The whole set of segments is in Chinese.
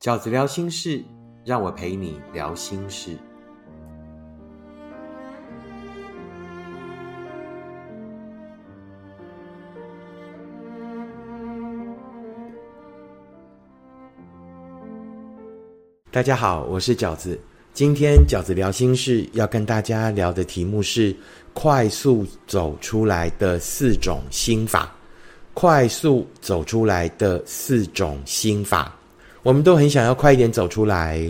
饺子聊心事，让我陪你聊心事。大家好，我是饺子。今天饺子聊心事要跟大家聊的题目是快速走出来的四种心法。快速走出来的四种心法，我们都很想要快一点走出来。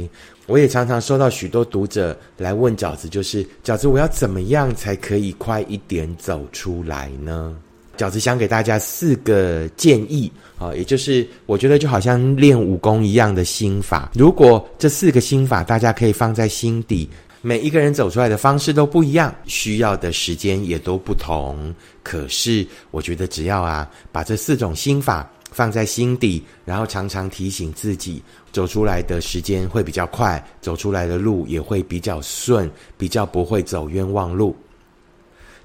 我也常常收到许多读者来问饺子，就是饺子，我要怎么样才可以快一点走出来呢？饺子想给大家四个建议啊，也就是我觉得就好像练武功一样的心法。如果这四个心法大家可以放在心底，每一个人走出来的方式都不一样，需要的时间也都不同。可是我觉得只要啊，把这四种心法放在心底，然后常常提醒自己，走出来的时间会比较快，走出来的路也会比较顺，比较不会走冤枉路。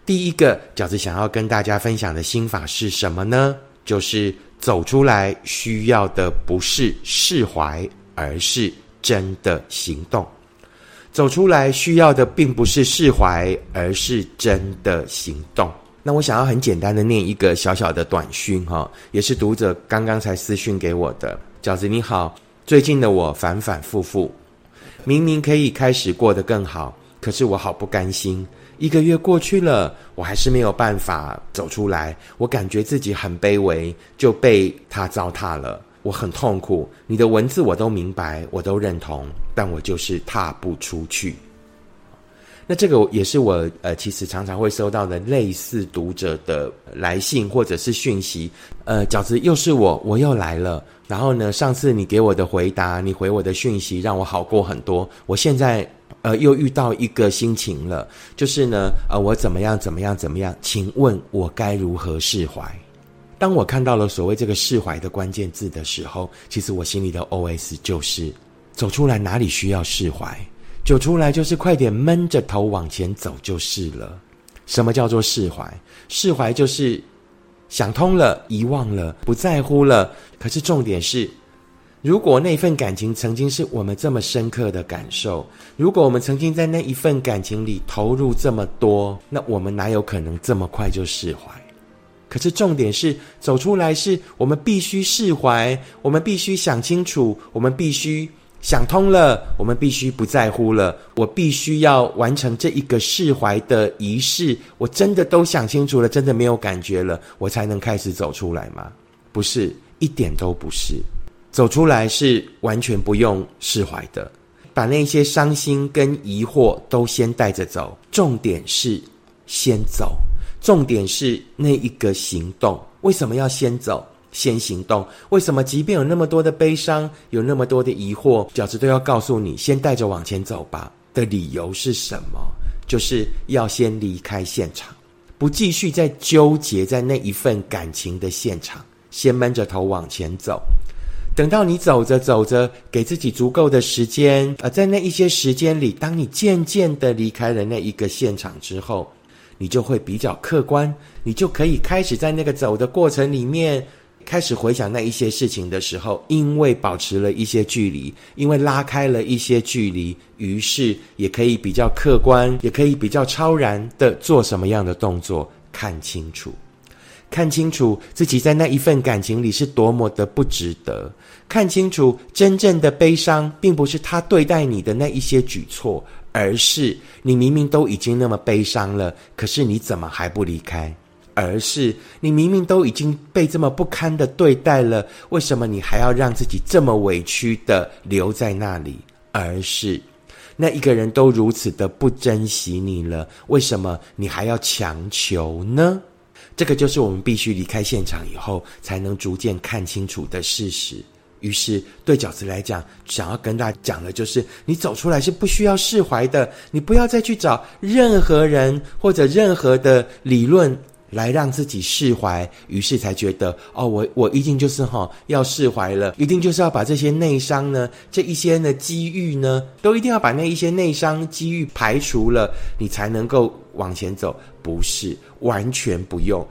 第一个饺子想要跟大家分享的心法是什么呢？就是走出来需要的不是释怀，而是真的行动。走出来需要的并不是释怀，而是真的行动。那我想要很简单的念一个小小的短讯哈，也是读者刚刚才私讯给我的。饺子你好，最近的我反反复复，明明可以开始过得更好，可是我好不甘心。一个月过去了，我还是没有办法走出来。我感觉自己很卑微，就被他糟蹋了。我很痛苦。你的文字我都明白，我都认同，但我就是踏不出去。那这个也是我呃，其实常常会收到的类似读者的来信或者是讯息。呃，饺子又是我，我又来了。然后呢，上次你给我的回答，你回我的讯息，让我好过很多。我现在。呃，又遇到一个心情了，就是呢，呃，我怎么样，怎么样，怎么样？请问我该如何释怀？当我看到了所谓这个释怀的关键字的时候，其实我心里的 OS 就是：走出来哪里需要释怀？走出来就是快点闷着头往前走就是了。什么叫做释怀？释怀就是想通了，遗忘了，不在乎了。可是重点是。如果那份感情曾经是我们这么深刻的感受，如果我们曾经在那一份感情里投入这么多，那我们哪有可能这么快就释怀？可是重点是走出来，是我们必须释怀，我们必须想清楚，我们必须想通了，我们必须不在乎了，我必须要完成这一个释怀的仪式。我真的都想清楚了，真的没有感觉了，我才能开始走出来吗？不是，一点都不是。走出来是完全不用释怀的，把那些伤心跟疑惑都先带着走。重点是先走，重点是那一个行动。为什么要先走，先行动？为什么即便有那么多的悲伤，有那么多的疑惑，饺子都要告诉你，先带着往前走吧？的理由是什么？就是要先离开现场，不继续再纠结在那一份感情的现场，先闷着头往前走。等到你走着走着，给自己足够的时间，呃，在那一些时间里，当你渐渐的离开了那一个现场之后，你就会比较客观，你就可以开始在那个走的过程里面，开始回想那一些事情的时候，因为保持了一些距离，因为拉开了一些距离，于是也可以比较客观，也可以比较超然的做什么样的动作，看清楚。看清楚自己在那一份感情里是多么的不值得，看清楚真正的悲伤，并不是他对待你的那一些举措，而是你明明都已经那么悲伤了，可是你怎么还不离开？而是你明明都已经被这么不堪的对待了，为什么你还要让自己这么委屈的留在那里？而是那一个人都如此的不珍惜你了，为什么你还要强求呢？这个就是我们必须离开现场以后，才能逐渐看清楚的事实。于是，对饺子来讲，想要跟大家讲的就是：你走出来是不需要释怀的，你不要再去找任何人或者任何的理论。来让自己释怀，于是才觉得哦，我我一定就是哈要释怀了，一定就是要把这些内伤呢，这一些呢机遇呢，都一定要把那一些内伤机遇排除了，你才能够往前走。不是完全不用，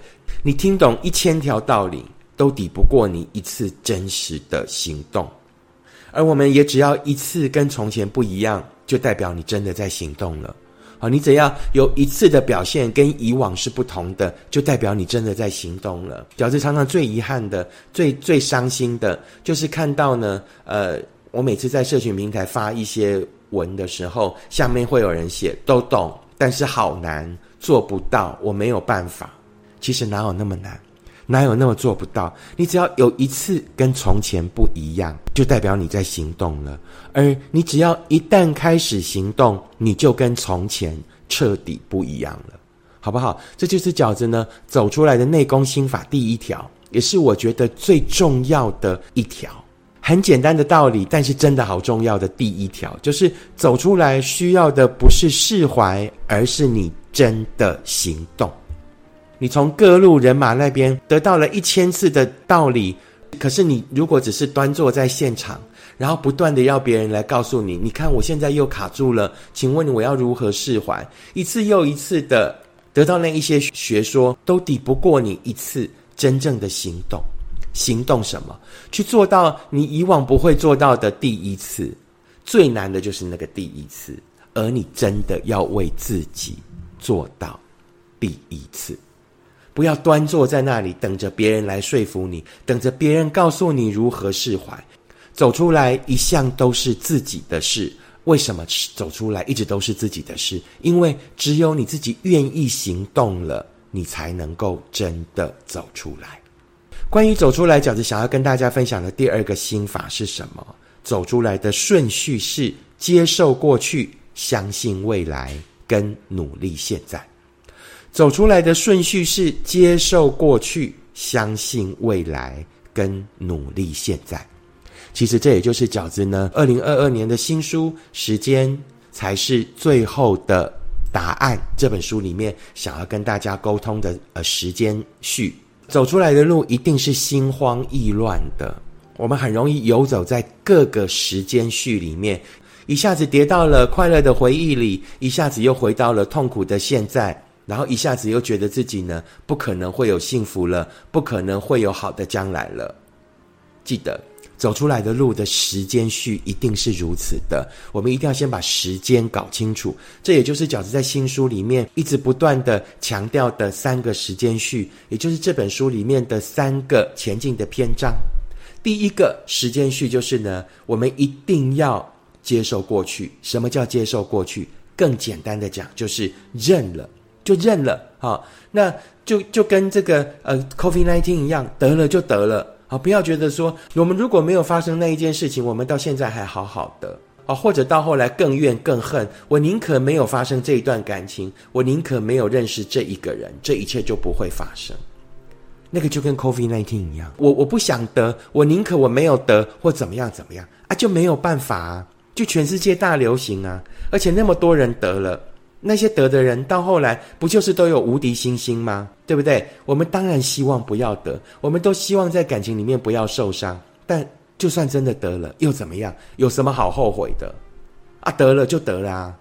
你听懂一千条道理，都抵不过你一次真实的行动。而我们也只要一次跟从前不一样，就代表你真的在行动了。好，你只要有一次的表现跟以往是不同的，就代表你真的在行动了。饺子常常最遗憾的、最最伤心的，就是看到呢，呃，我每次在社群平台发一些文的时候，下面会有人写都懂，但是好难，做不到，我没有办法。其实哪有那么难？哪有那么做不到？你只要有一次跟从前不一样，就代表你在行动了。而你只要一旦开始行动，你就跟从前彻底不一样了，好不好？这就是饺子呢走出来的内功心法第一条，也是我觉得最重要的一条。很简单的道理，但是真的好重要的第一条，就是走出来需要的不是释怀，而是你真的行动。你从各路人马那边得到了一千次的道理，可是你如果只是端坐在现场，然后不断的要别人来告诉你，你看我现在又卡住了，请问我要如何释怀？一次又一次的得到那一些学说，都抵不过你一次真正的行动。行动什么？去做到你以往不会做到的第一次。最难的就是那个第一次，而你真的要为自己做到第一次。不要端坐在那里等着别人来说服你，等着别人告诉你如何释怀。走出来一向都是自己的事。为什么走出来一直都是自己的事？因为只有你自己愿意行动了，你才能够真的走出来。关于走出来，饺子想要跟大家分享的第二个心法是什么？走出来的顺序是接受过去、相信未来跟努力现在。走出来的顺序是接受过去、相信未来跟努力现在。其实这也就是饺子呢，二零二二年的新书《时间才是最后的答案》这本书里面想要跟大家沟通的呃时间序。走出来的路一定是心慌意乱的，我们很容易游走在各个时间序里面，一下子跌到了快乐的回忆里，一下子又回到了痛苦的现在。然后一下子又觉得自己呢不可能会有幸福了，不可能会有好的将来了。记得走出来的路的时间序一定是如此的，我们一定要先把时间搞清楚。这也就是饺子在新书里面一直不断的强调的三个时间序，也就是这本书里面的三个前进的篇章。第一个时间序就是呢，我们一定要接受过去。什么叫接受过去？更简单的讲，就是认了。就认了，好，那就就跟这个呃，COVID nineteen 一样，得了就得了，好，不要觉得说我们如果没有发生那一件事情，我们到现在还好好的，啊，或者到后来更怨更恨，我宁可没有发生这一段感情，我宁可没有认识这一个人，这一切就不会发生。那个就跟 COVID nineteen 一样，我我不想得，我宁可我没有得，或怎么样怎么样啊，就没有办法啊，就全世界大流行啊，而且那么多人得了。那些得的人到后来不就是都有无敌星星吗？对不对？我们当然希望不要得，我们都希望在感情里面不要受伤。但就算真的得了，又怎么样？有什么好后悔的？啊，得了就得了啊！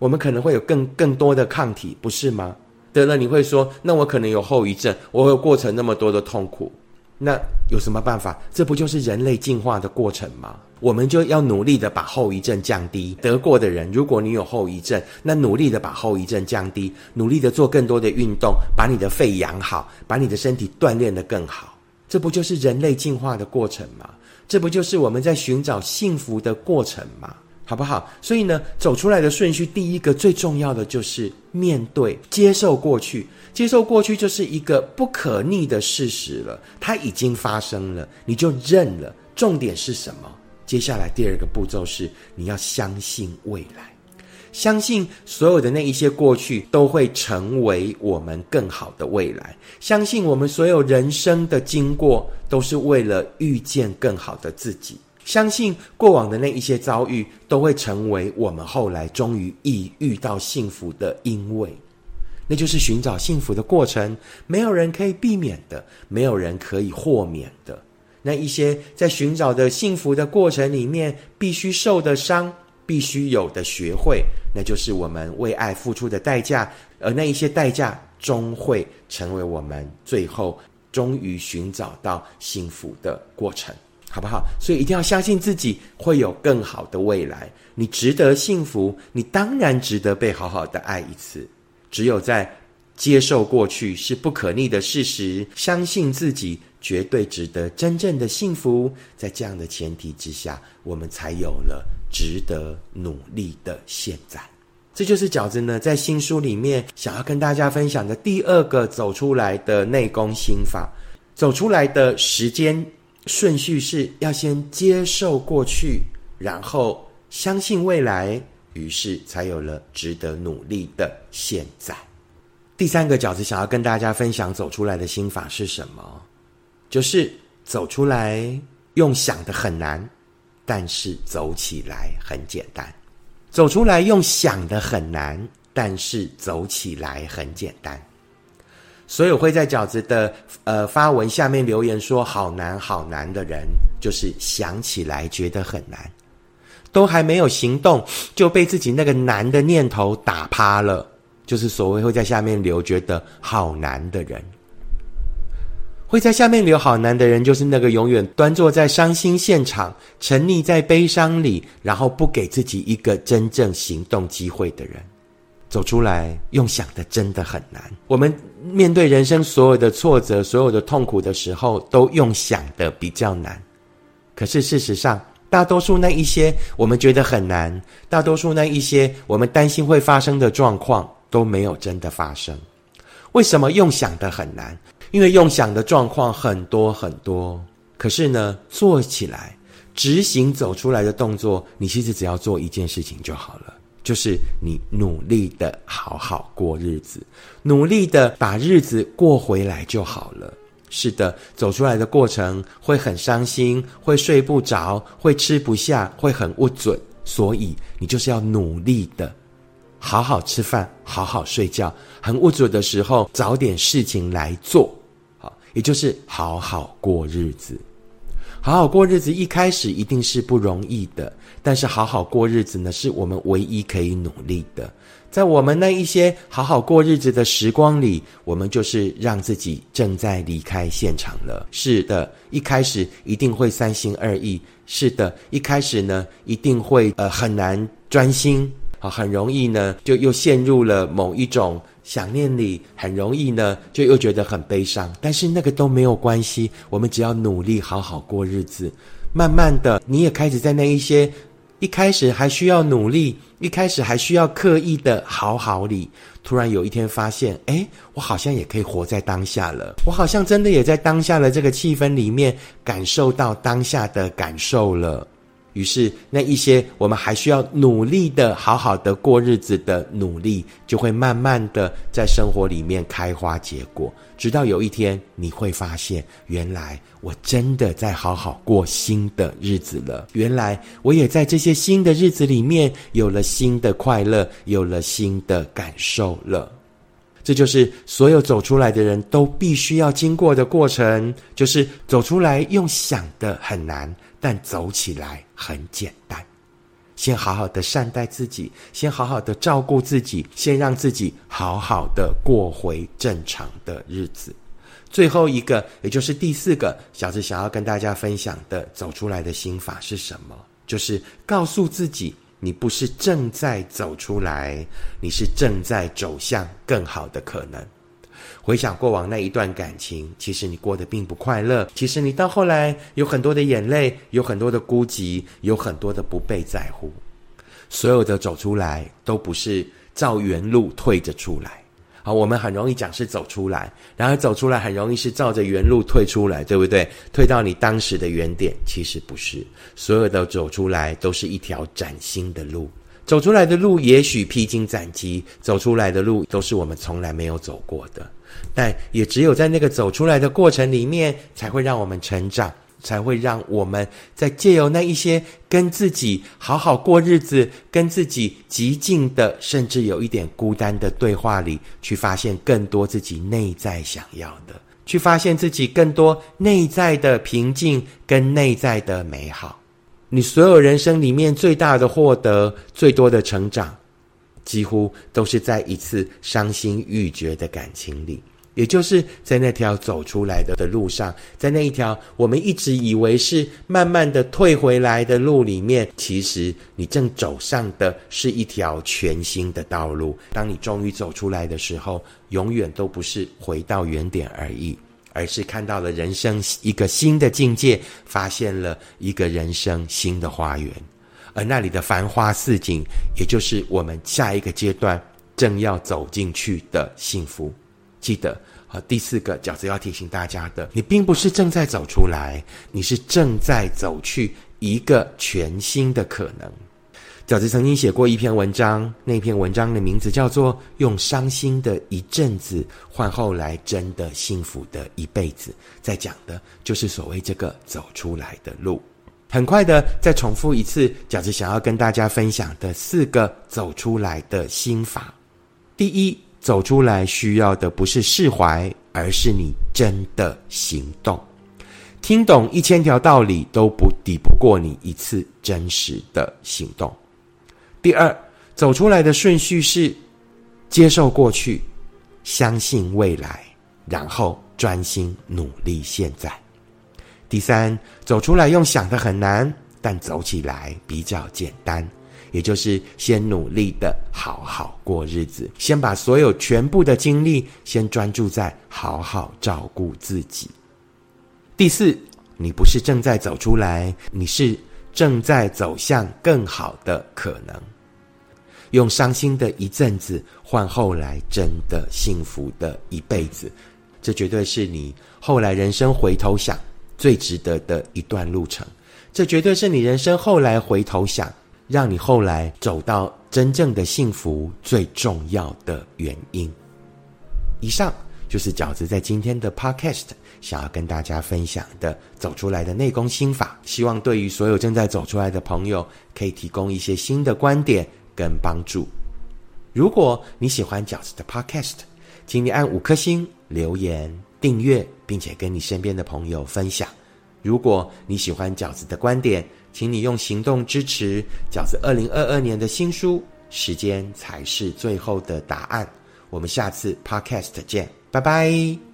我们可能会有更更多的抗体，不是吗？得了你会说，那我可能有后遗症，我会过程那么多的痛苦。那有什么办法？这不就是人类进化的过程吗？我们就要努力的把后遗症降低。得过的人，如果你有后遗症，那努力的把后遗症降低，努力的做更多的运动，把你的肺养好，把你的身体锻炼的更好。这不就是人类进化的过程吗？这不就是我们在寻找幸福的过程吗？好不好？所以呢，走出来的顺序，第一个最重要的就是面对、接受过去。接受过去就是一个不可逆的事实了，它已经发生了，你就认了。重点是什么？接下来第二个步骤是你要相信未来，相信所有的那一些过去都会成为我们更好的未来，相信我们所有人生的经过都是为了遇见更好的自己，相信过往的那一些遭遇都会成为我们后来终于遇遇到幸福的因为。那就是寻找幸福的过程，没有人可以避免的，没有人可以豁免的。那一些在寻找的幸福的过程里面，必须受的伤，必须有的学会，那就是我们为爱付出的代价。而那一些代价，终会成为我们最后终于寻找到幸福的过程。好不好？所以一定要相信自己会有更好的未来。你值得幸福，你当然值得被好好的爱一次。只有在接受过去是不可逆的事实，相信自己绝对值得真正的幸福。在这样的前提之下，我们才有了值得努力的现在。这就是饺子呢，在新书里面想要跟大家分享的第二个走出来的内功心法。走出来的时间顺序是要先接受过去，然后相信未来，于是才有了值得努力的现在。第三个饺子想要跟大家分享走出来的心法是什么？就是走出来用想的很难，但是走起来很简单。走出来用想的很难，但是走起来很简单。所有会在饺子的呃发文下面留言说好难好难的人，就是想起来觉得很难，都还没有行动就被自己那个难的念头打趴了。就是所谓会在下面留觉得好难的人，会在下面留好难的人，就是那个永远端坐在伤心现场，沉溺在悲伤里，然后不给自己一个真正行动机会的人。走出来用想的真的很难。我们面对人生所有的挫折、所有的痛苦的时候，都用想的比较难。可是事实上，大多数那一些我们觉得很难，大多数那一些我们担心会发生的状况。都没有真的发生，为什么用想的很难？因为用想的状况很多很多，可是呢，做起来、执行走出来的动作，你其实只要做一件事情就好了，就是你努力的好好过日子，努力的把日子过回来就好了。是的，走出来的过程会很伤心，会睡不着，会吃不下，会很不准，所以你就是要努力的。好好吃饭，好好睡觉，很无助的时候找点事情来做，也就是好好过日子。好好过日子一开始一定是不容易的，但是好好过日子呢，是我们唯一可以努力的。在我们那一些好好过日子的时光里，我们就是让自己正在离开现场了。是的，一开始一定会三心二意，是的，一开始呢一定会呃很难专心。好，很容易呢，就又陷入了某一种想念里，很容易呢，就又觉得很悲伤。但是那个都没有关系，我们只要努力好好过日子，慢慢的，你也开始在那一些一开始还需要努力，一开始还需要刻意的好好里，突然有一天发现，哎，我好像也可以活在当下了，我好像真的也在当下的这个气氛里面感受到当下的感受了。于是，那一些我们还需要努力的、好好的过日子的努力，就会慢慢的在生活里面开花结果。直到有一天，你会发现，原来我真的在好好过新的日子了。原来我也在这些新的日子里面有了新的快乐，有了新的感受了。这就是所有走出来的人都必须要经过的过程，就是走出来用想的很难。但走起来很简单，先好好的善待自己，先好好的照顾自己，先让自己好好的过回正常的日子。最后一个，也就是第四个，小子想要跟大家分享的走出来的心法是什么？就是告诉自己，你不是正在走出来，你是正在走向更好的可能。回想过往那一段感情，其实你过得并不快乐。其实你到后来有很多的眼泪，有很多的孤寂，有很多的不被在乎。所有的走出来，都不是照原路退着出来。好，我们很容易讲是走出来，然而走出来很容易是照着原路退出来，对不对？退到你当时的原点，其实不是。所有的走出来，都是一条崭新的路。走出来的路，也许披荆斩棘；走出来的路，都是我们从来没有走过的。但也只有在那个走出来的过程里面，才会让我们成长，才会让我们在借由那一些跟自己好好过日子、跟自己极尽的，甚至有一点孤单的对话里，去发现更多自己内在想要的，去发现自己更多内在的平静跟内在的美好。你所有人生里面最大的获得、最多的成长。几乎都是在一次伤心欲绝的感情里，也就是在那条走出来的的路上，在那一条我们一直以为是慢慢的退回来的路里面，其实你正走上的是一条全新的道路。当你终于走出来的时候，永远都不是回到原点而已，而是看到了人生一个新的境界，发现了一个人生新的花园，而那里的繁花似锦，也就是我们下一个阶段正要走进去的幸福。记得，好，第四个饺子要提醒大家的，你并不是正在走出来，你是正在走去一个全新的可能。饺子曾经写过一篇文章，那篇文章的名字叫做《用伤心的一阵子换后来真的幸福的一辈子》，在讲的就是所谓这个走出来的路。很快的，再重复一次，饺子想要跟大家分享的四个走出来的心法。第一。走出来需要的不是释怀，而是你真的行动。听懂一千条道理都不抵不过你一次真实的行动。第二，走出来的顺序是接受过去，相信未来，然后专心努力现在。第三，走出来用想的很难，但走起来比较简单。也就是先努力的好好过日子，先把所有全部的精力先专注在好好照顾自己。第四，你不是正在走出来，你是正在走向更好的可能。用伤心的一阵子换后来真的幸福的一辈子，这绝对是你后来人生回头想最值得的一段路程。这绝对是你人生后来回头想。让你后来走到真正的幸福最重要的原因。以上就是饺子在今天的 Podcast 想要跟大家分享的走出来的内功心法，希望对于所有正在走出来的朋友，可以提供一些新的观点跟帮助。如果你喜欢饺子的 Podcast，请你按五颗星、留言、订阅，并且跟你身边的朋友分享。如果你喜欢饺子的观点，请你用行动支持饺子二零二二年的新书。时间才是最后的答案。我们下次 Podcast 见，拜拜。